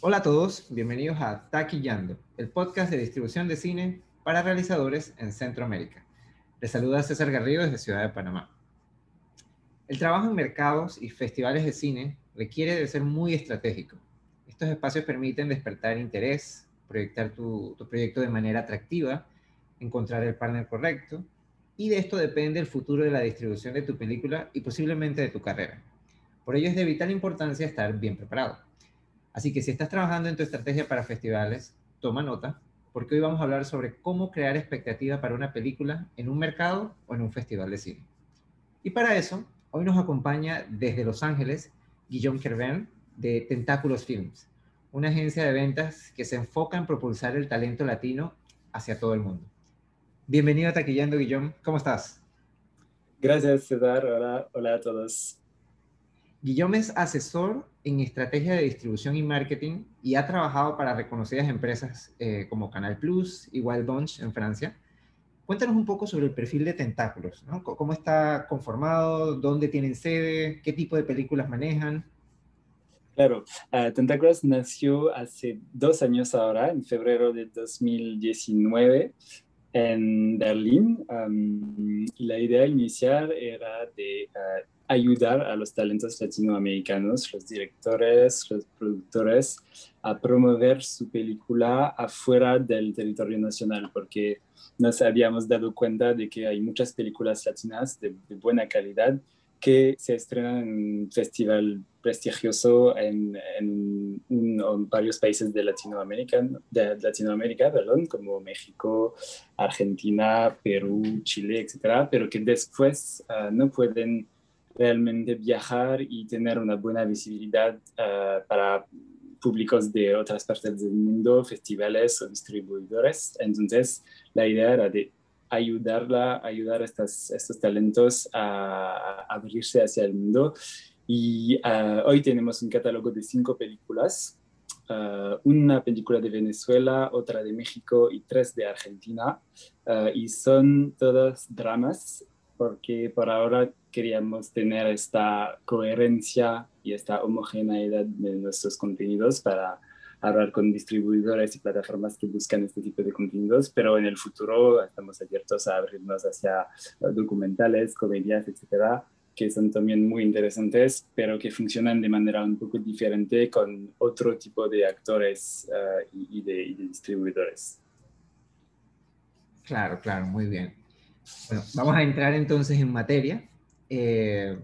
Hola a todos, bienvenidos a Taquillando, el podcast de distribución de cine para realizadores en Centroamérica. Les saluda César Garrido desde Ciudad de Panamá. El trabajo en mercados y festivales de cine requiere de ser muy estratégico. Estos espacios permiten despertar interés, proyectar tu, tu proyecto de manera atractiva, encontrar el partner correcto, y de esto depende el futuro de la distribución de tu película y posiblemente de tu carrera. Por ello es de vital importancia estar bien preparado. Así que si estás trabajando en tu estrategia para festivales, toma nota, porque hoy vamos a hablar sobre cómo crear expectativa para una película en un mercado o en un festival de cine. Y para eso, hoy nos acompaña desde Los Ángeles Guillaume Kerven de Tentáculos Films, una agencia de ventas que se enfoca en propulsar el talento latino hacia todo el mundo. Bienvenido a Taquillando, Guillaume. ¿Cómo estás? Gracias, César. Hola, hola a todos. Guillaume es asesor en estrategia de distribución y marketing y ha trabajado para reconocidas empresas eh, como Canal Plus y Wild Bunch en Francia. Cuéntanos un poco sobre el perfil de Tentáculos, ¿no? ¿Cómo está conformado? ¿Dónde tienen sede? ¿Qué tipo de películas manejan? Claro, uh, Tentáculos nació hace dos años ahora, en febrero de 2019, en Berlín. Um, la idea inicial era de uh, ayudar a los talentos latinoamericanos, los directores, los productores, a promover su película afuera del territorio nacional, porque nos habíamos dado cuenta de que hay muchas películas latinas de, buena calidad que se estrenan en un festival prestigioso en, varios países de Latinoamérica, de Latinoamérica perdón, como México, Argentina, Perú, Chile, etcétera, pero que después uh, no pueden realmente viajar y tener una buena visibilidad uh, para públicos de otras partes del mundo, festivales o distribuidores. Entonces, la idea era de ayudarla, ayudar a estas, estos talentos a, a, abrirse hacia el mundo. Y uh, hoy tenemos un catálogo de cinco películas, uh, una película de Venezuela, otra de México y tres de Argentina. Uh, y son todas dramas, porque por ahora queríamos tener esta coherencia y esta homogeneidad de nuestros contenidos para hablar con distribuidores y plataformas que buscan este tipo de contenidos, pero en el futuro estamos abiertos a abrirnos hacia documentales, comedias, etcétera, que son también muy interesantes, pero que funcionan de manera un poco diferente con otro tipo de actores de, y, de, distribuidores. Claro, claro, muy bien. Bueno, vamos a entrar entonces en materia. Eh,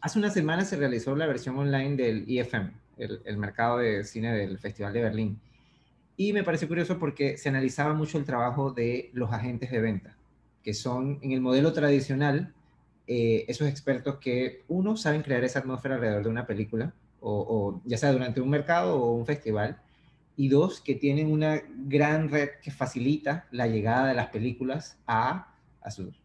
hace una semana se realizó la versión online del IFM, el, el, mercado de cine del Festival de Berlín. Y me pareció curioso porque se analizaba mucho el trabajo de los agentes de venta, que son en el modelo tradicional eh, esos expertos que, uno, saben crear esa atmósfera alrededor de una película, o, o, ya sea durante un mercado o un festival, y dos, que tienen una gran red que facilita la llegada de las películas a, a sus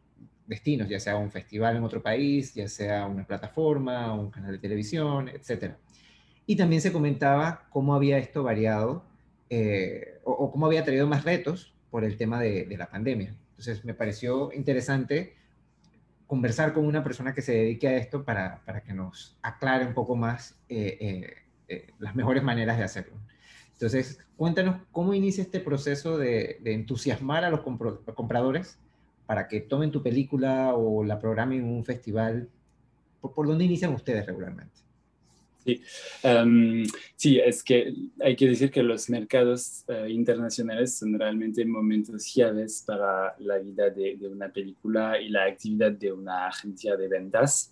destinos, ya sea un festival en otro país, ya sea una plataforma, un canal de televisión, etc. Y también se comentaba cómo había esto variado eh, o, cómo había traído más retos por el tema de, la pandemia. Entonces me pareció interesante conversar con una persona que se dedique a esto para, para que nos aclare un poco más eh, eh, eh las mejores maneras de hacerlo. Entonces, cuéntanos cómo inicia este proceso de entusiasmar a los compradores para que tomen tu película o la programen en un festival? ¿Por, por dónde inician ustedes regularmente? Sí. Um, sí, es que hay que decir que los mercados uh, internacionales son realmente momentos llaves para la vida de, una película y la actividad de una agencia de ventas,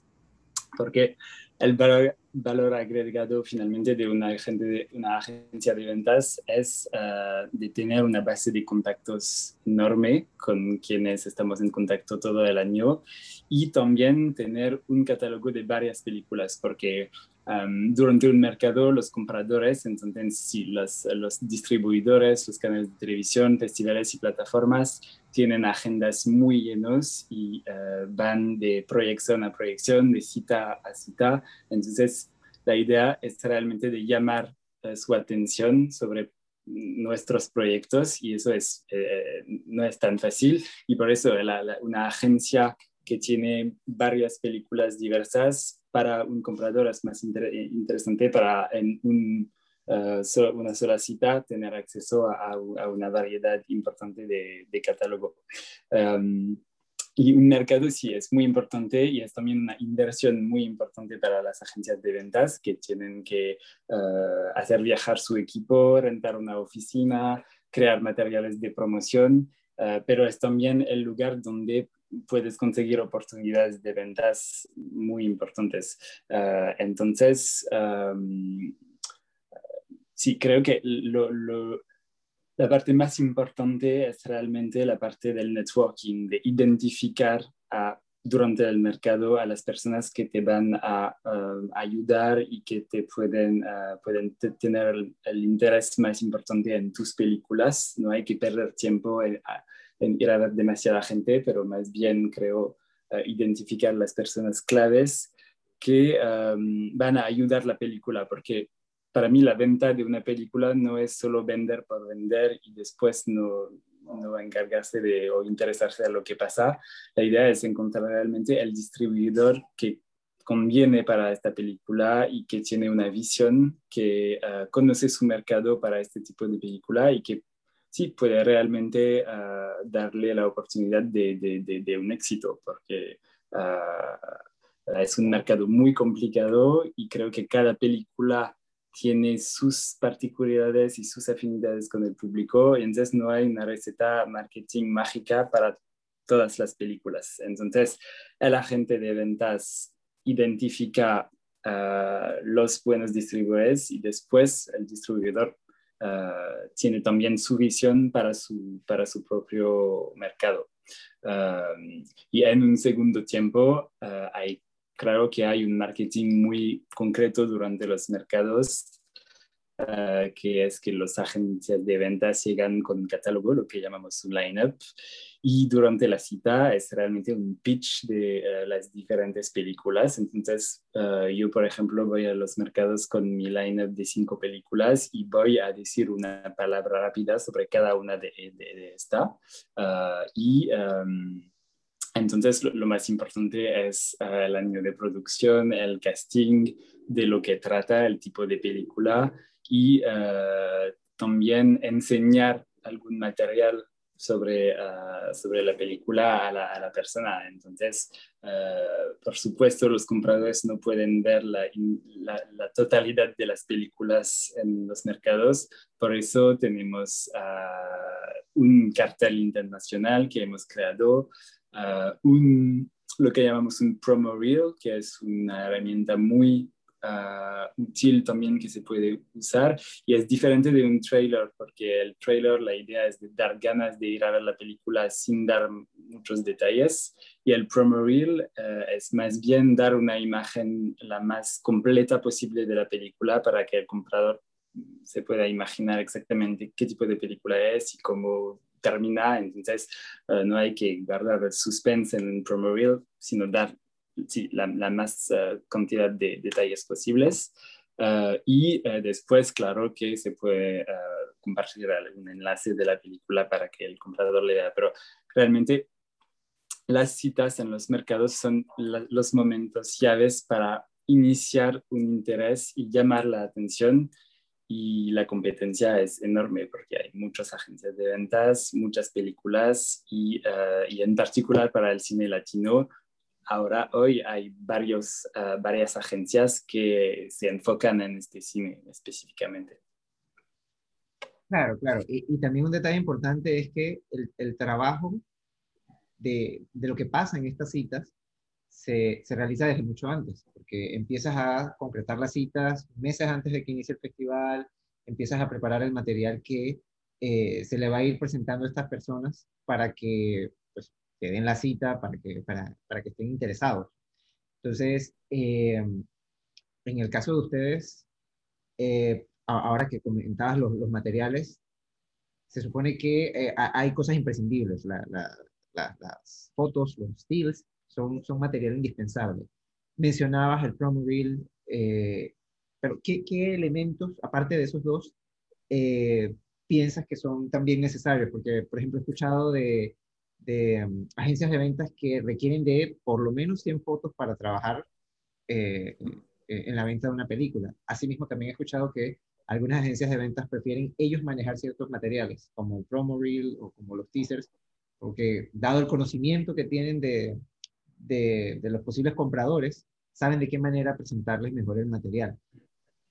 porque el valor, agregado finalmente de una, agencia de ventas es uh, de tener una base de contactos enorme con quienes estamos en contacto todo el año y también tener un catálogo de varias películas, porque um, durante un mercado los compradores, entonces sí, los, los distribuidores, los canales de televisión, festivales y plataformas tienen agendas muy llenos y uh, van de proyección a proyección, de cita a cita. Entonces, la idea es realmente de llamar uh, su atención sobre nuestros proyectos y eso es, eh, no es tan fácil y por eso la, la, una agencia que tiene varias películas diversas para un comprador es más inter interesante para en un una sola cita, tener acceso a, una variedad importante de, de catálogo. Em, y un mercado sí es muy importante y es también una inversión muy importante para las agencias de ventas que tienen que eh, hacer viajar su equipo, rentar una oficina, crear materiales de promoción, eh, pero es también el lugar donde puedes conseguir oportunidades de ventas muy importantes. Eh, entonces, em, sí, creo que lo, la parte más importante es realmente la parte del networking, de identificar durante el mercado a las personas que te van a ayudar y que te pueden, pueden tener el, interés más importante en tus películas. No hay que perder tiempo en, ir a ver demasiada gente, pero más bien creo identificar las personas claves que van a ayudar la película, porque para mí la venta de una película no es solo vender por vender y después no, no encargarse de o interesarse a lo que pasa. La idea es encontrar realmente el distribuidor que conviene para esta película y que tiene una visión, que ah, conoce su mercado para este tipo de película y que sí puede realmente ah, darle la oportunidad de, de, de, un éxito, porque ah, es un mercado muy complicado y creo que cada película tiene sus particularidades y sus afinidades con el público, entonces no hay una receta marketing mágica para todas las películas. Entonces, el agente de ventas identifica ah, los buenos distribuidores y después el distribuidor ah, tiene también su visión para su, para su propio mercado. Ah, y en un segundo tiempo hay claro que hay un marketing muy concreto durante los mercados, eh, que es que los agencias de ventas llegan con un catálogo, lo que llamamos un line-up, y durante la cita es realmente un pitch de eh, las diferentes películas. Entonces, eh, yo, por ejemplo, voy a los mercados con mi line-up de cinco películas y voy a decir una palabra rápida sobre cada una de, de, esta. y entonces, lo, más importante es eh, el año de producción, el casting, de lo que trata el tipo de película y eh, también enseñar algún material sobre, uh, sobre la película a la, a la persona. Entonces, uh, por supuesto, los compradores no pueden ver la, la, la, totalidad de las películas en los mercados. Por eso tenemos uh, un cartel internacional que hemos creado Ah, un, lo que llamamos un promo reel, que es una herramienta muy uh, útil también que se puede usar y es diferente de un trailer porque el trailer la idea es dar ganas de ir a ver la película sin dar muchos detalles y el promo reel uh, es más bien dar una imagen la más completa posible de la película para que el comprador se pueda imaginar exactamente qué tipo de película es y cómo termina, entonces uh, no hay que guardar el suspense en un promo reel, sino dar sí, la, la, más uh, cantidad de detalles posibles. Uh, y después, claro que se puede compartir algún enlace de la película para que el comprador le vea, pero realmente las citas en los mercados son la, los momentos llaves para iniciar un interés y llamar la atención y la competencia es enorme porque hay muchas agencias de ventas, muchas películas y, uh, y en particular para el cine latino, ahora hoy hay varios, uh, varias agencias que se enfocan en este cine específicamente. Claro, claro. Y, y también un detalle importante es que el, el trabajo de, de, lo que pasa en estas citas se, realiza desde mucho antes, porque empiezas a concretar las citas meses antes de que inicie el festival, empiezas a preparar el material que eh, se le va a ir presentando a estas personas para que pues, te den la cita, para que, para, para que estén interesados. Entonces, eh, en el caso de ustedes, eh, ahora que comentabas los, los, materiales, se supone que hay cosas imprescindibles, la, las fotos, los stills, son, son material indispensable. Mencionabas el promo reel, eh, pero ¿qué, ¿qué, elementos, aparte de esos dos, eh, piensas que son también necesarios? Porque, por ejemplo, he escuchado de, de um, agencias de ventas que requieren de por lo menos 100 fotos para trabajar eh, en la venta de una película. Asimismo, también he escuchado que algunas agencias de ventas prefieren ellos manejar ciertos materiales, como el promo reel o como los teasers, porque dado el conocimiento que tienen de, de, de los posibles compradores, saben de qué manera presentarles mejor el material.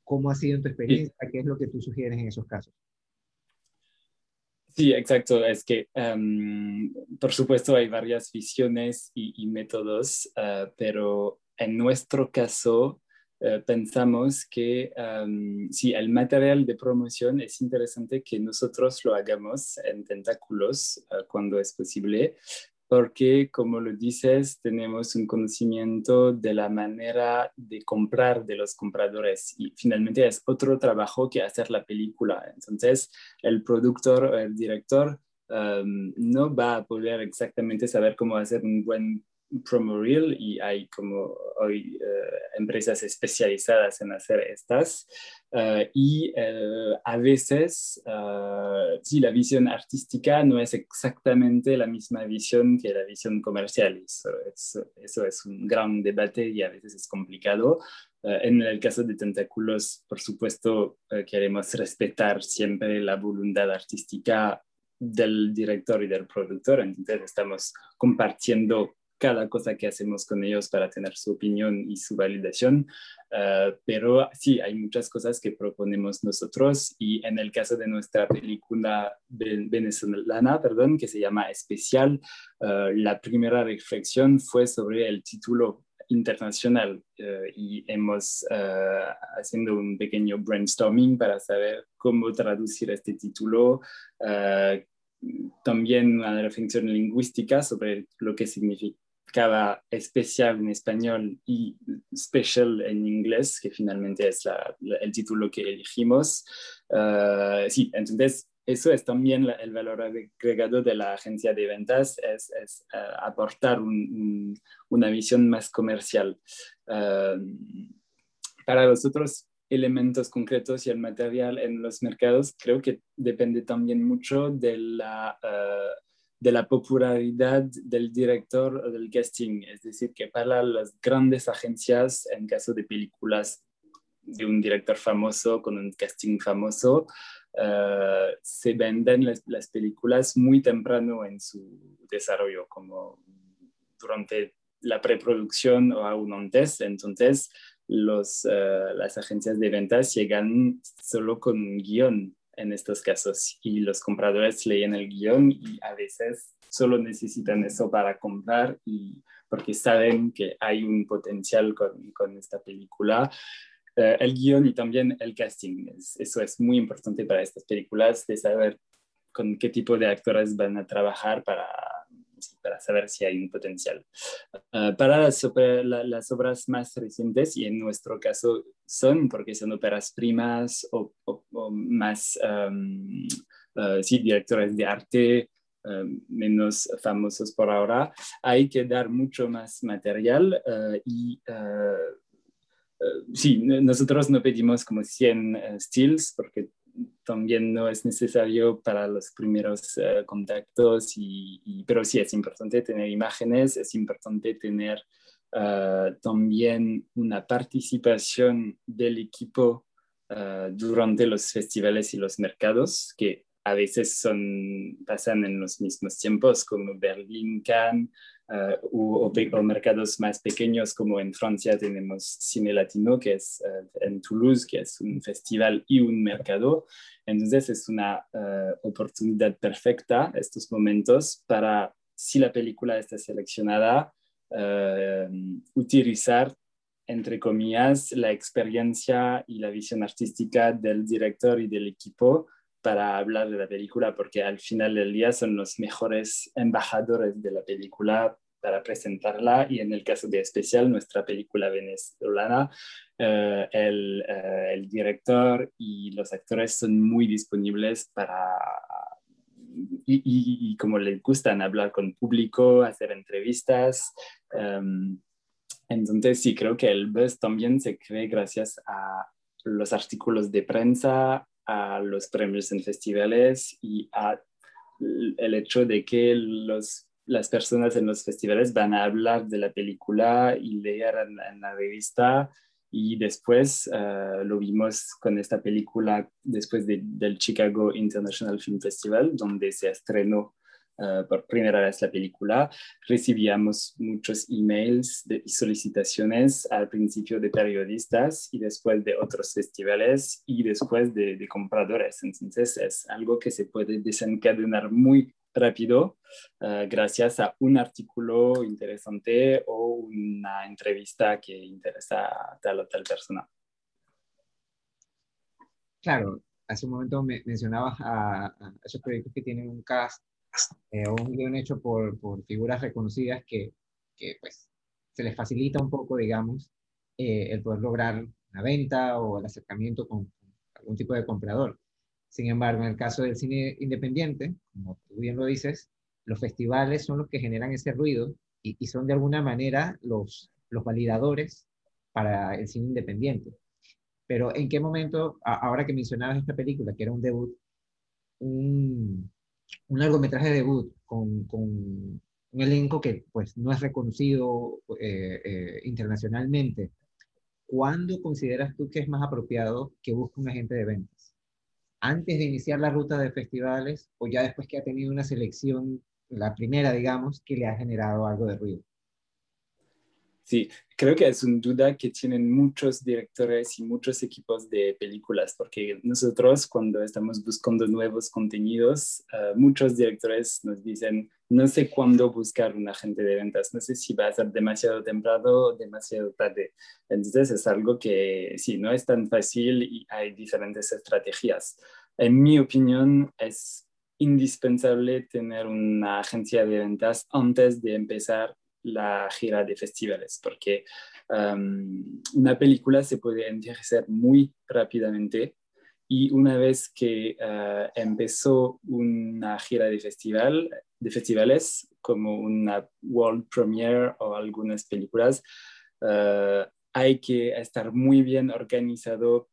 ¿Cómo ha sido en tu experiencia? ¿Qué es lo que tú sugieres en esos casos? Sí, exacto. Es que, um, por supuesto, hay varias visiones y, y métodos, uh, pero en nuestro caso, uh, pensamos que um, si el material de promoción es interesante que nosotros lo hagamos en tentáculos uh, cuando es posible, porque, como lo dices, tenemos un conocimiento de la manera de comprar de los compradores y finalmente es otro trabajo que hacer la película. Entonces, el productor o el director um, no va a poder exactamente saber cómo hacer un buen promo reel y hay como hoy uh, empresas especializadas en hacer estas uh, y uh, a veces sí la visión artística no es exactamente la misma visión que la visión comercial eso es, eso es un gran debate y a veces es complicado. En el caso de Tentáculos por supuesto queremos respetar siempre la voluntad artística del director y del productor entonces estamos compartiendo cada cosa que hacemos con ellos para tener su opinión y su validación. Uh, pero sí, hay muchas cosas que proponemos nosotros y en el caso de nuestra película venezolana, perdón, que se llama Especial, uh, la primera reflexión fue sobre el título internacional uh, y hemos haciendo un pequeño brainstorming para saber cómo traducir este título también una reflexión lingüística sobre lo que significa cada especial en español y special en inglés, que finalmente es el título que elegimos. Uh, sí, entonces eso es también el valor agregado de la agencia de ventas, es, es uh, aportar un, un, una visión más comercial. Uh, para los otros elementos concretos y el material en los mercados, creo que depende también mucho de la de la popularidad del director del casting. Es decir, que para las grandes agencias, en caso de películas de un director famoso con un casting famoso, uh, se venden las, las, películas muy temprano en su desarrollo, como durante la preproducción o aún antes. Entonces, los, uh, las agencias de ventas llegan solo con un guion en estos casos y los compradores leen el guion y a veces solo necesitan eso para comprar y porque saben que hay un potencial con, con esta película. Uh, el guion y también el casting, es, eso es muy importante para estas películas, de saber con qué tipo de actores van a trabajar para para saber si hay un potencial. Uh, para las, la, las, obras más recientes, y en nuestro caso son porque son óperas primas o, o, o más, um, uh, sí, directores de arte, um, menos famosos por ahora, hay que dar mucho más material uh, y sí, nosotros no pedimos como 100 stills porque también no es necesario para los primeros uh, contactos, y, pero sí es importante tener imágenes, es importante tener uh, también una participación del equipo uh, durante los festivales y los mercados, que a veces son, pasan en los mismos tiempos, como Berlín, Cannes, Uh, o, o, mercados más pequeños como en Francia tenemos Cine Latino, que es uh, en Toulouse, que es un festival y un mercado. Entonces es una uh, oportunidad perfecta estos momentos para, si la película está seleccionada, utilizar, entre comillas, la experiencia y la visión artística del director y del equipo para hablar de la película, porque al final del día son los mejores embajadores de la película para presentarla y en el caso de especial, nuestra película venezolana, uh, el, uh, el, director y los actores son muy disponibles para, y, y, y como les gustan hablar con público, hacer entrevistas. Um, entonces sí, creo que el buzz también se cree gracias a los artículos de prensa, a los premios en festivales y a el hecho de que los, las personas en los festivales van a hablar de la película y leer en, la revista y después uh, lo vimos con esta película después de, del Chicago International Film Festival, donde se estrenó uh, por primera vez la película. Recibíamos muchos emails de, y solicitaciones al principio de periodistas y después de otros festivales y después de, de compradores. Entonces es algo que se puede desencadenar muy rápido uh, gracias a un artículo interesante o una entrevista que interesa a tal o tal persona. Claro, hace un momento me mencionabas a, a, esos proyectos que tienen un cast eh, un guion hecho por, por figuras reconocidas que, que, pues se les facilita un poco, digamos, eh, el poder lograr una venta o el acercamiento con algún tipo de comprador. Sin embargo, en el caso del cine independiente, como tú bien lo dices, los festivales son los que generan ese ruido y, y son de alguna manera los, los validadores para el cine independiente. Pero ¿en qué momento, a, ahora que mencionabas esta película, que era un debut, un, un largometraje de debut con, con, un elenco que pues no es reconocido eh, eh, internacionalmente, ¿cuándo consideras tú que es más apropiado que busque un agente de ventas? ¿Antes de iniciar la ruta de festivales o ya después que ha tenido una selección la primera, digamos, que le ha generado algo de ruido. Sí, creo que es una duda que tienen muchos directores y muchos equipos de películas, porque nosotros cuando estamos buscando nuevos contenidos, uh, muchos directores nos dicen, no sé cuándo buscar un agente de ventas, no sé si va a ser demasiado temprano o demasiado tarde. Entonces es algo que sí, no es tan fácil y hay diferentes estrategias. En mi opinión, es indispensable tener una agencia de ventas antes de empezar la gira de festivales, porque um, una película se puede envejecer muy rápidamente y una vez que uh, empezó una gira de, festival, de festivales, como una World Premiere o algunas películas, uh, hay que estar muy bien organizado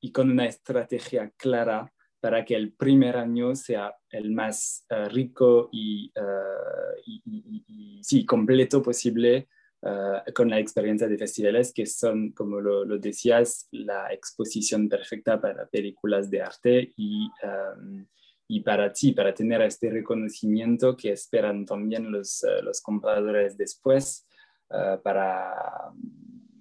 y con una estrategia clara para que el primer año sea el más uh, rico y, uh, y, y, y, sí, completo posible uh, con la experiencia de festivales, que son, como lo, lo, decías, la exposición perfecta para películas de arte y, um, para ti, para tener este reconocimiento que esperan también los, los compradores después para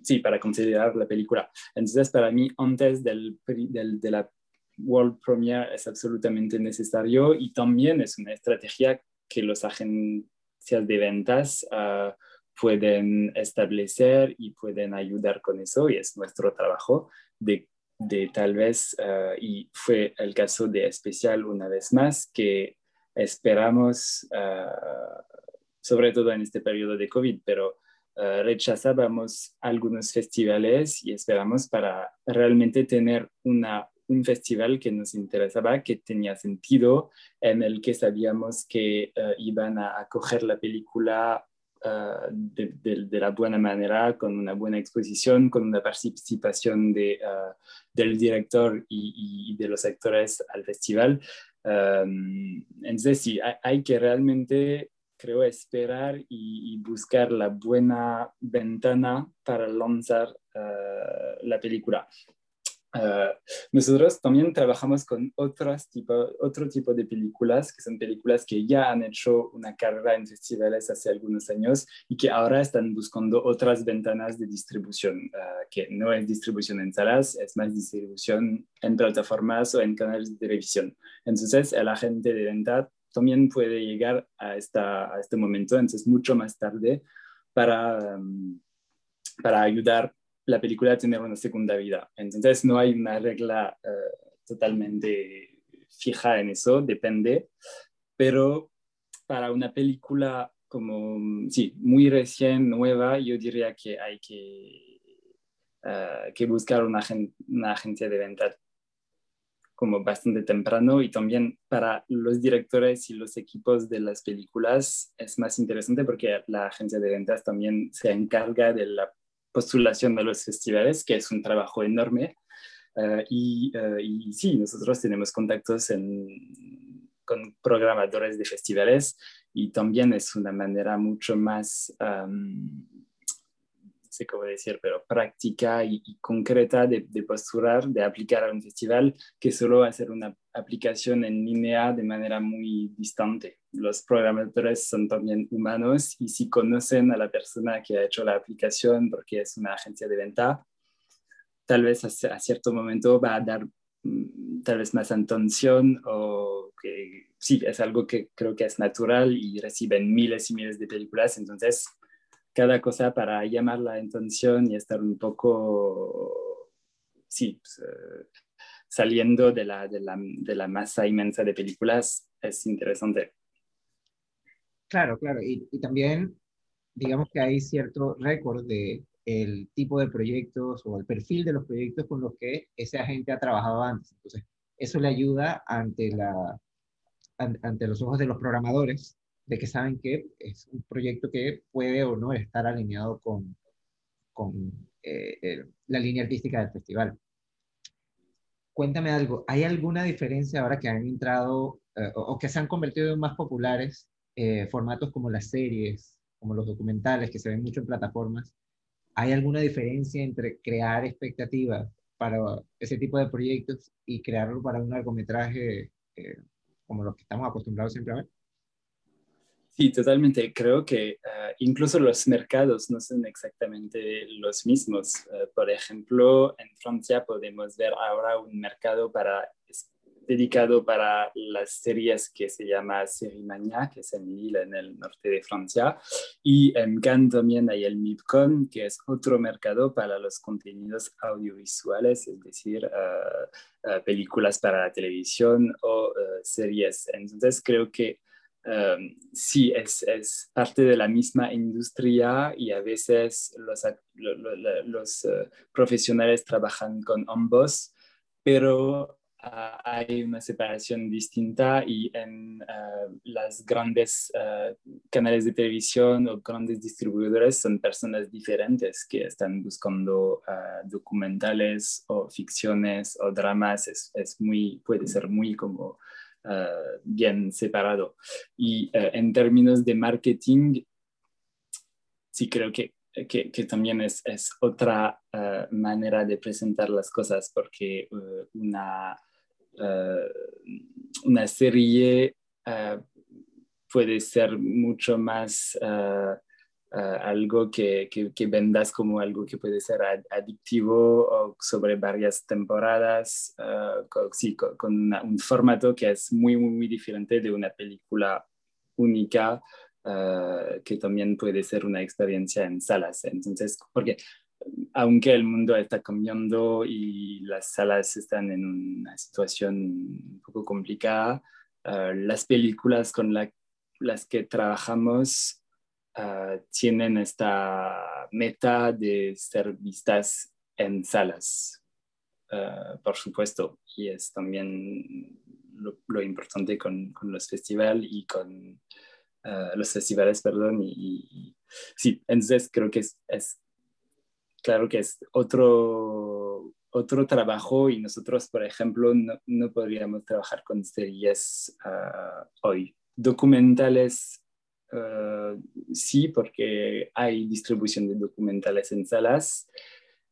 sí, para considerar la película. Entonces, para mí, antes del, del, de la World Premiere es absolutamente necesario y también es una estrategia que los agencias de ventas uh, pueden establecer y pueden ayudar con eso y es nuestro trabajo de, de tal vez, uh, y fue el caso de especial una vez más, que esperamos, uh, sobre todo en este periodo de COVID, pero rechazábamos algunos festivales y esperamos para realmente tener una un festival que nos interesaba, que tenía sentido, en el que sabíamos que uh, iban a acoger la película uh, de, la buena manera, con una buena exposición, con una participación de, uh, del director y, de los actores al festival. Um, entonces, sí, hay, que realmente, creo, esperar y buscar la buena ventana para lanzar la película. Uh, nosotros también trabajamos con otros tipo, otro tipo de películas, que son películas que ya han hecho una carrera en festivales hace algunos años y que ahora están buscando otras ventanas de distribución, uh, que no es distribución en salas, es más distribución en plataformas o en canales de televisión. Entonces, el agente de venta también puede llegar a, esta, a este momento, entonces mucho más tarde, para, um, para ayudar la película tener una segunda vida. Entonces no hay una regla uh, totalmente fija en eso, depende, pero para una película como, sí, muy recién, nueva, yo diría que hay que, uh, que buscar una, una agencia de venta como bastante temprano y también para los directores y los equipos de las películas es más interesante porque la agencia de ventas también se encarga de la postulación de los festivales, que es un trabajo enorme. Uh, y, uh, y, sí, nosotros tenemos contactos en, con programadores de festivales y también es una manera mucho más, um, sé cómo decir, pero práctica y, concreta de, de, postular, de aplicar a un festival, que solo hacer una aplicación en línea de manera muy distante. Los programadores son también humanos y si conocen a la persona que ha hecho la aplicación porque es una agencia de venta, tal vez a, cierto momento va a dar mm, tal vez más atención o que sí, es algo que creo que es natural y reciben miles y miles de películas, entonces cada cosa para llamar la atención y estar un poco, sí, pues, eh, saliendo de la, de, la, de la, masa inmensa de películas es interesante. Claro, claro, y, y también digamos que hay cierto récord de el tipo de proyectos o el perfil de los proyectos con los que ese agente ha trabajado antes. Entonces, eso le ayuda ante, la, ante los ojos de los programadores de que saben que es un proyecto que puede o no estar alineado con, con eh, la línea artística del festival. Cuéntame algo, ¿hay alguna diferencia ahora que han entrado eh, o, que se han convertido en más populares eh, formatos como las series, como los documentales que se ven mucho en plataformas? ¿Hay alguna diferencia entre crear expectativas para ese tipo de proyectos y crearlo para un largometraje como los que estamos acostumbrados siempre a ver? Sí, totalmente. Creo que ah, incluso los mercados no son exactamente los mismos. Ah, por ejemplo, en Francia podemos ver ahora un mercado para, dedicado para las series que se llama Serimania, que es en Lille, en el norte de Francia. Y en Cannes también hay el MIPCOM, que es otro mercado para los contenidos audiovisuales, es decir, ah, películas para la televisión o series. Entonces, creo que Em, sí, es, es, parte de la misma industria y a veces los, los, eh, profesionales trabajan con ambos, pero ah, hay una separación distinta y en uh, las grandes uh, canales de televisión o grandes distribuidores son personas diferentes que están buscando documentales o ficciones o dramas. Es, es, muy, puede ser muy como eh, bien separado. Y eh, en términos de marketing, sí creo que, que, también es, es otra eh, manera de presentar las cosas, porque una, una serie puede ser mucho más algo que, que, vendas como algo que puede ser adictivo o sobre varias temporadas, con, sí, con, un formato que es muy, muy, muy diferente de una película única, que también puede ser una experiencia en salas. Entonces, porque aunque el mundo está cambiando y las salas están en una situación un poco complicada, las películas con las que trabajamos Ah, tienen esta meta de ser vistas en salas, ah, por supuesto, y es también lo, importante con, los festivales y con ah, los festivales, perdón, y, sí, entonces creo que es, claro que es otro, otro trabajo y nosotros, por ejemplo, no, no podríamos trabajar con series hoy. Documentales eh, sí, porque hay distribución de documentales en salas.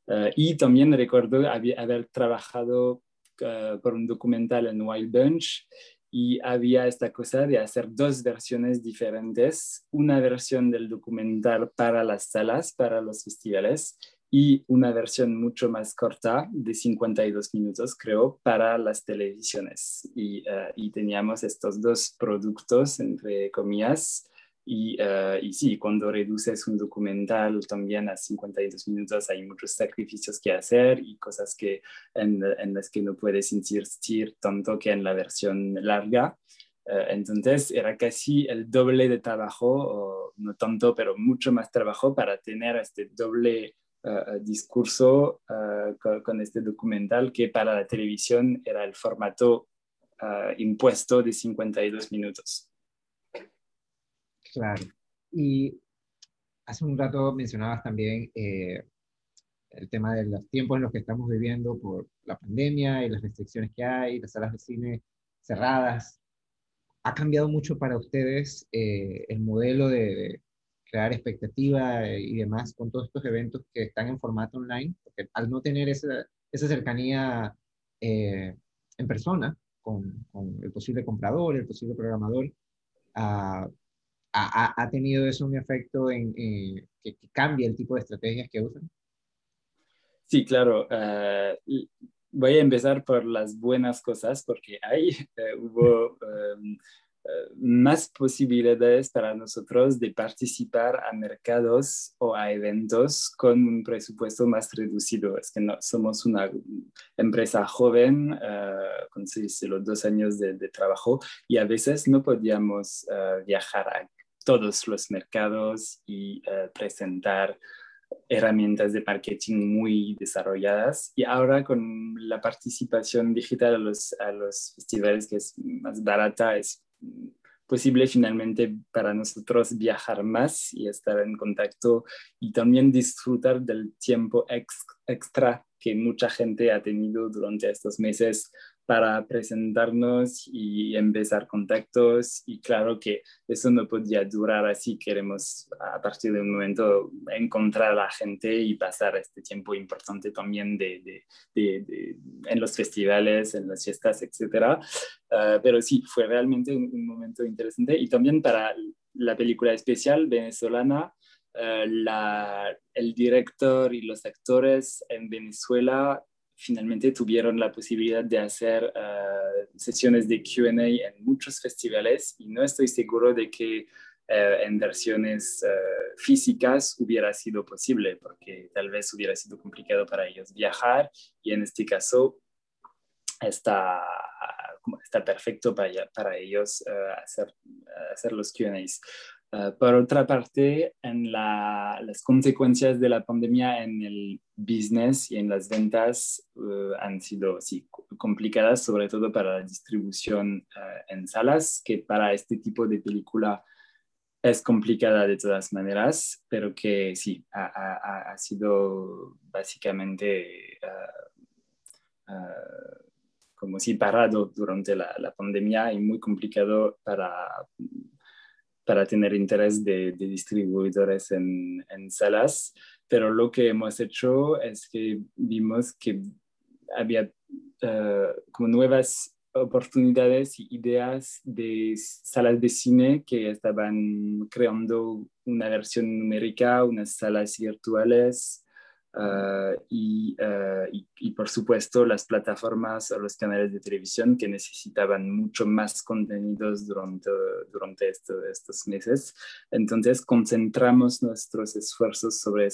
Eh, y también recuerdo haber trabajado eh, por un documental en Wild Bunch y había esta cosa de hacer dos versiones diferentes, una versión del documental para las salas, para los festivales, y una versión mucho más corta, de 52 minutos, creo, para las televisiones. Y, y teníamos estos dos productos, entre comillas, y, uh, y, sí, cuando reduces un documental también a 52 minutos hay muchos sacrificios que hacer y cosas que, en, en las que no puedes insistir tanto que en la versión larga. Uh, entonces era casi el doble de trabajo, o no tanto, pero mucho más trabajo para tener este doble uh, discurso con, con, este documental que para la televisión era el formato impuesto de 52 minutos. Claro. Y hace un rato mencionabas también eh, el tema de los tiempos en los que estamos viviendo por la pandemia y las restricciones que hay, las salas de cine cerradas. ¿Ha cambiado mucho para ustedes eh, el modelo de, crear expectativa y demás con todos estos eventos que están en formato online, porque al no tener esa, cercanía eh, en persona con, con, el posible comprador, el posible programador, uh, ha, ha, tenido eso un efecto en eh, que, que, cambie el tipo de estrategias que usan? Sí, claro. Uh, voy a empezar por las buenas cosas porque ahí uh, hubo um, más posibilidades para nosotros de participar a mercados o a eventos con un presupuesto más reducido. Es que no, somos una empresa joven, uh, con los dos años de, de, trabajo y a veces no podíamos uh, viajar a todos los mercados y uh, presentar herramientas de marketing muy desarrolladas. Y ahora con la participación digital a los, a los festivales que es más barata es posible finalmente para nosotros viajar más y estar en contacto y también disfrutar del tiempo ex, extra que mucha gente ha tenido durante estos meses para presentarnos y empezar contactos y claro que eso no podía durar así, queremos a partir de un momento encontrar a la gente y pasar este tiempo importante también de, de, de, en los festivales, en las fiestas, etc. Uh, pero sí, fue realmente un, un, momento interesante y también para la película especial venezolana. Uh, la, el director y los actores en Venezuela finalmente tuvieron la posibilidad de hacer uh, sesiones de QA en muchos festivales y no estoy seguro de que uh, en versiones uh, físicas hubiera sido posible porque tal vez hubiera sido complicado para ellos viajar y en este caso está, está perfecto para, para ellos hacer, hacer los QAs. Uh, por otra parte, en la, las consecuencias de la pandemia en el business y en las ventas uh, han sido sí, complicadas, sobre todo para la distribución uh, en salas, que para este tipo de película es complicada de todas maneras, pero que sí, ha, ha, ha sido básicamente como si parado durante la, la pandemia y muy complicado para para tener interés de, distribuidores en, salas, pero lo que hemos hecho es que vimos que había uh, como nuevas oportunidades y ideas de salas de cine que estaban creando una versión numérica, unas salas virtuales, Uh, y, uh, y, y, por supuesto las plataformas o los canales de televisión que necesitaban mucho más contenidos durante, durante esto, estos meses. Entonces concentramos nuestros esfuerzos sobre,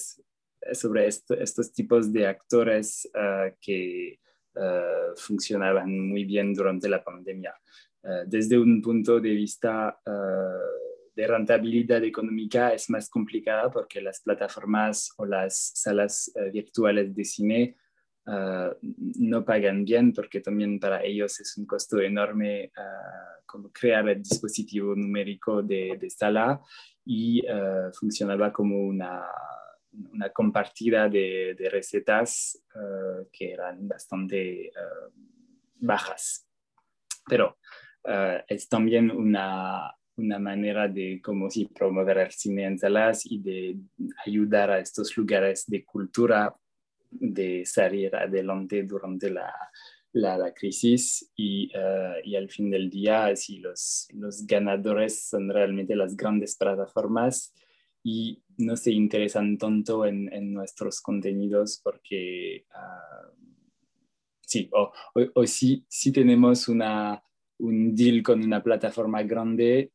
sobre esto, estos tipos de actores uh, que funcionaban muy bien durante la pandemia. desde un punto de vista de rentabilidad económica es más complicada porque las plataformas o las salas uh, virtuales de cine uh, no pagan bien porque también para ellos es un costo enorme uh, como crear el dispositivo numérico de, de sala y funcionaba como una, una compartida de, de recetas que eran bastante bajas. Pero es también una, una manera de como si promover el cine en salas y de ayudar a estos lugares de cultura de salir adelante durante la, la, la crisis y, uh, y, al fin del día si los, los ganadores son realmente las grandes plataformas y no se interesan tanto en, en nuestros contenidos porque uh, sí, o, o, o si, si tenemos una, un deal con una plataforma grande,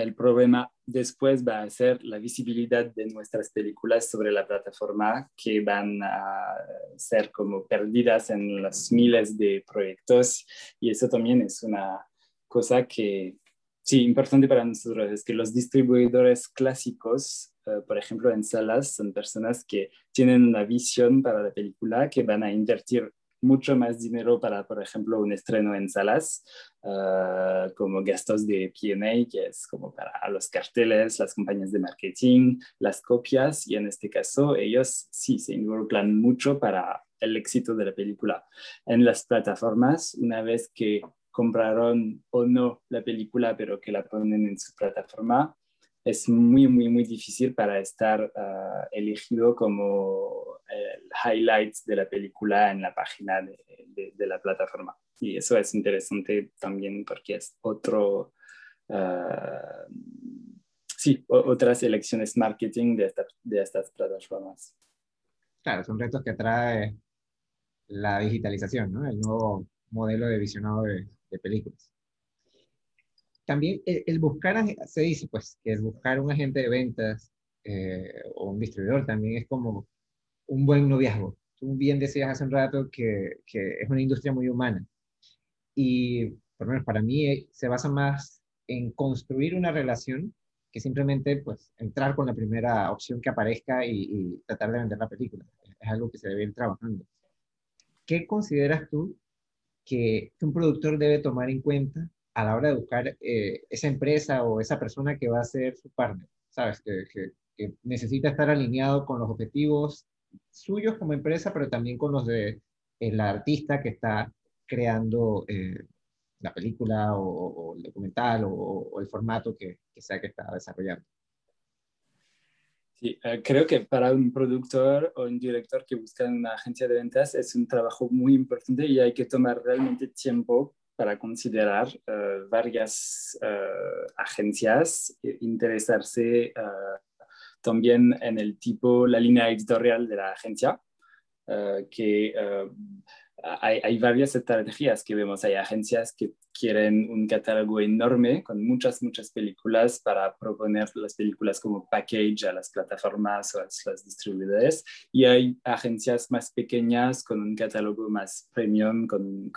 el problema después va a ser la visibilidad de nuestras películas sobre la plataforma que van a ser como perdidas en los miles de proyectos. Y eso también es una cosa que sí, importante para nosotros, es que los distribuidores clásicos, uh, por ejemplo en salas, son personas que tienen una visión para la película, que van a invertir mucho más dinero para, por ejemplo, un estreno en salas, uh, como gastos de P&A, que es como para los carteles, las compañías de marketing, las copias, y en este caso ellos sí se involucran mucho para el éxito de la película. En las plataformas, una vez que compraron o no la película, pero que la ponen en su plataforma, es muy, muy, muy difícil para estar ah, elegido como el highlight de la película en la página de, de, la plataforma. Y eso es interesante también porque es otro, uh, sí, otras elecciones marketing de, de estas plataformas. Claro, son retos que trae la digitalización, ¿no? El nuevo modelo de visionado de, de películas también el, buscar, se dice pues, que el buscar un agente de ventas eh, o un distribuidor también es como un buen noviazgo. Tú bien decías hace un rato que, que es una industria muy humana. Y por lo menos para mí eh, se basa más en construir una relación que simplemente pues entrar con la primera opción que aparezca y, y, tratar de vender la película. Es algo que se debe ir trabajando. ¿Qué consideras tú que un productor debe tomar en cuenta a la hora de buscar eh, esa empresa o esa persona que va a ser su partner, ¿sabes? Que, que, necesita estar alineado con los objetivos suyos como empresa, pero también con los de el artista que está creando eh, la película o, el documental o, el formato que, que, sea que está desarrollando. Sí, eh, creo que para un productor o un director que busca una agencia de ventas es un trabajo muy importante y hay que tomar realmente tiempo para considerar eh, varias eh, agencias, e interesarse eh, también en el tipo, la línea editorial de la agencia, que hay, varias estrategias que vemos. Hay agencias que quieren un catálogo enorme con muchas, muchas películas para proponer las películas como package a las plataformas o a los distribuidores. Y hay agencias más pequeñas con un catálogo más premium. Con,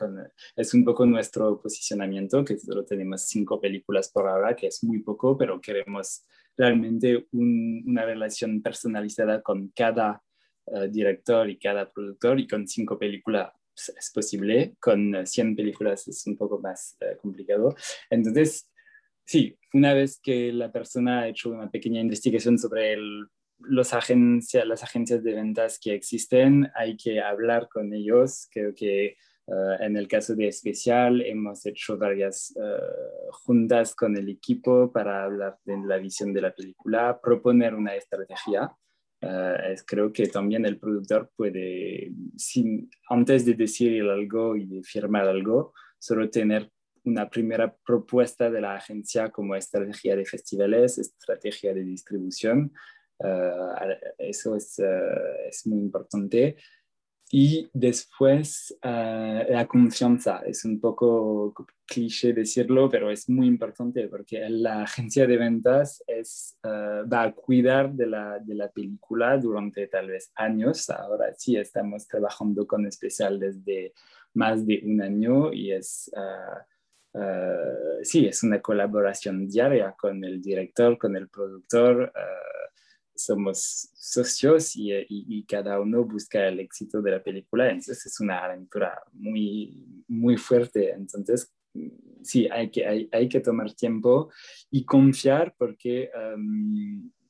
es un poco nuestro posicionamiento, que solo tenemos cinco películas por ahora, que es muy poco, pero queremos realmente una relación personalizada con cada eh, director y cada productor y con cinco películas es posible, con 100 películas es un poco más eh, complicado. Entonces, sí, una vez que la persona ha hecho una pequeña investigación sobre los agencias, las agencias de ventas que existen, hay que hablar con ellos. Creo que eh, en el caso de Especial hemos hecho varias eh, juntas con el equipo para hablar de la visión de la película, proponer una estrategia Uh, creo que también el productor puede, sin, antes de decir algo y de firmar algo, solo tener una primera propuesta de la agencia como estrategia de festivales, estrategia de distribución. Uh, eso es, uh, es, muy importante. Y después la confianza. Es un poco cliché decirlo, pero es muy importante porque la agencia de ventas es, eh, va a cuidar de la, de la, película durante tal vez años. Ahora sí estamos trabajando con especial desde más de un año y es, uh, uh, sí, es una colaboración diaria con el director, con el productor. Somos socios y, y, cada uno busca el éxito de la película, entonces es una aventura muy, muy fuerte. Entonces, sí, hay que, hay, hay, que tomar tiempo y confiar porque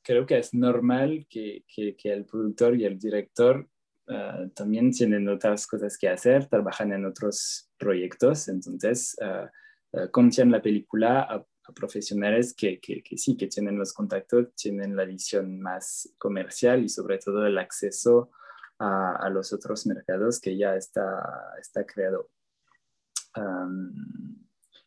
creo que es normal que, que, que, el productor y el director uh, también tienen otras cosas que hacer, trabajan en otros proyectos, entonces uh, uh, confían la película a profesionales que, que, que, sí, que tienen los contactos, tienen la visión más comercial y sobre todo el acceso a, a los otros mercados que ya está, está creado. Um,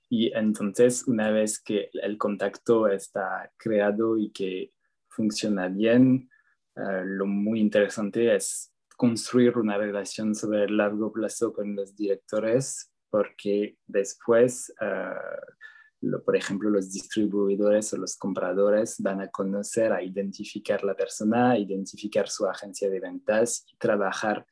y entonces, una vez que el contacto está creado y que funciona bien, uh, lo muy interesante es construir una relación sobre el largo plazo con los directores, porque después, uh, lo, por ejemplo, los distribuidores o los compradores van a conocer, a identificar la persona, identificar su agencia de ventas y trabajar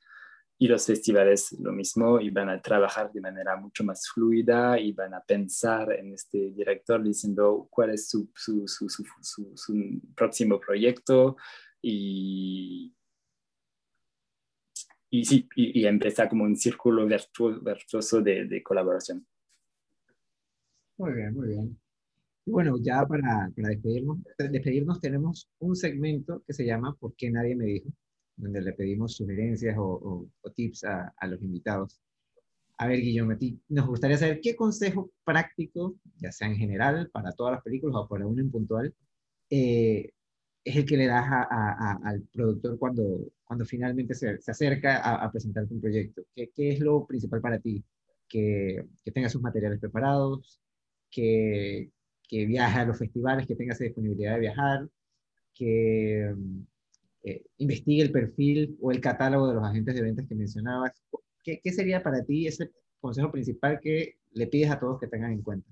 y los festivales lo mismo, y van a trabajar de manera mucho más fluida y van a pensar en este director diciendo cuál es su, su, su, su próximo proyecto y, y sí, y, y empieza como un círculo virtuoso, de, de, colaboración. Muy bien, muy bien. Y bueno, ya para, para despedirnos, despedirnos tenemos un segmento que se llama ¿Por qué nadie me dijo? donde le pedimos sugerencias o, tips a, los invitados. A ver, Guillermo, a ti nos gustaría saber qué consejo práctico, ya sea en general, para todas las películas o para uno en puntual, eh, es el que le das al productor cuando, cuando finalmente se, se acerca a, a, presentarte un proyecto? ¿Qué, ¿Qué, es lo principal para ti? Que, que tenga sus materiales preparados, que, que viaje a los festivales, que tenga esa disponibilidad de viajar, que eh, investigue el perfil o el catálogo de los agentes de ventas que mencionabas. ¿Qué, ¿Qué, sería para ti ese consejo principal que le pides a todos que tengan en cuenta?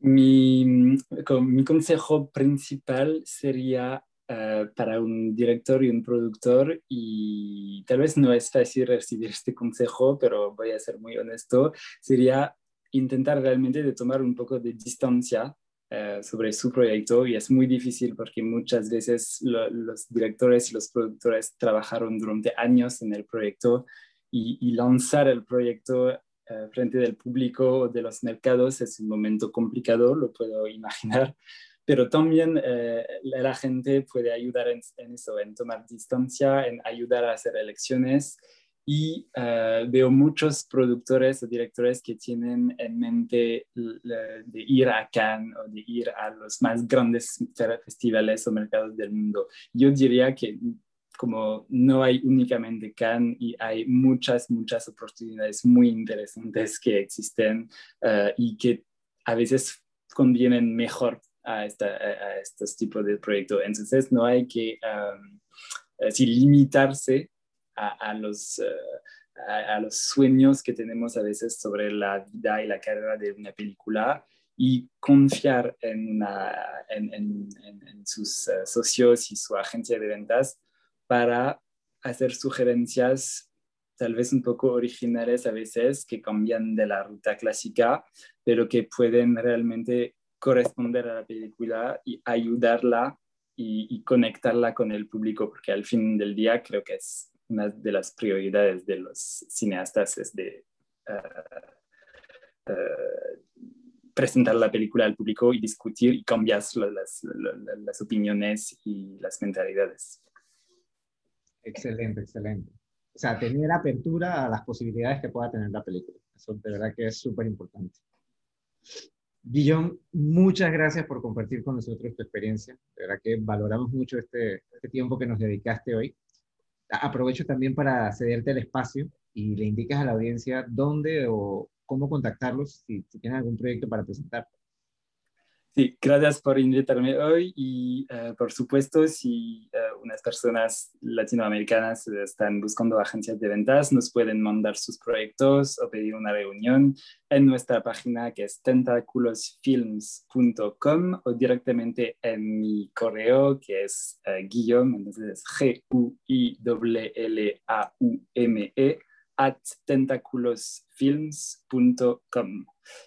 Mi, mi consejo principal sería uh, para un director y un productor, y tal vez no es fácil recibir este consejo, pero voy a ser muy honesto, sería intentar realmente de tomar un poco de distancia uh, sobre su proyecto y es muy difícil porque muchas veces lo, los directores y los productores trabajaron durante años en el proyecto y, y lanzar el proyecto uh, frente del público o de los mercados es un momento complicado, lo puedo imaginar, pero también eh, la gente puede ayudar en, en, eso, en tomar distancia, en ayudar a hacer elecciones y uh, veo muchos productores o directores que tienen en mente de ir a Cannes o de ir a los más grandes festivales o mercados del mundo. Yo diría que como no hay únicamente Cannes y hay muchas, muchas oportunidades muy interesantes que existen uh, y que a veces convienen mejor a, esta, a estos tipos de proyectos. Entonces no hay que um, así, limitarse a, a los... Uh, a, a, los sueños que tenemos a veces sobre la vida y la carrera de una película y confiar en, una, en, en, en sus uh, socios y su agencia de ventas para hacer sugerencias tal vez un poco originales a veces que cambian de la ruta clásica, pero que pueden realmente corresponder a la película y ayudarla y, y, conectarla con el público, porque al fin del día creo que es una de las prioridades de los cineastas, es de uh, uh, presentar la película al público y discutir y cambiar las, las, las opiniones y las mentalidades. Excelente, excelente. O sea, tener apertura a las posibilidades que pueda tener la película. Eso de verdad que es súper importante. Guillón, muchas gracias por compartir con nosotros tu experiencia. De verdad que valoramos mucho este, este tiempo que nos dedicaste hoy. Aprovecho también para cederte el espacio y le indicas a la audiencia dónde o cómo contactarlos si, si tienen algún proyecto para presentar. Sí, gracias por invitarme hoy y uh, por supuesto si uh, unas personas latinoamericanas están buscando agencias de ventas nos pueden mandar sus proyectos o pedir una reunión en nuestra página que es tentaculosfilms.com o directamente en mi correo que es uh, Guillaume, entonces G-U-I-L-L-A-U-M-E at tentaculosfilms.com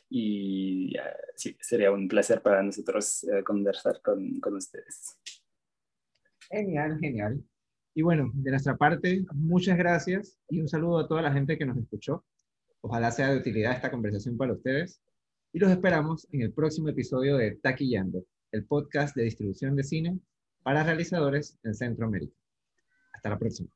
y uh, sí, sería un placer para nosotros uh, conversar con, con, ustedes. Genial, genial. Y bueno, de nuestra parte, muchas gracias y un saludo a toda la gente que nos escuchó. Ojalá sea de utilidad esta conversación para ustedes y los esperamos en el próximo episodio de Taquillando, el podcast de distribución de cine para realizadores en Centroamérica. Hasta la próxima.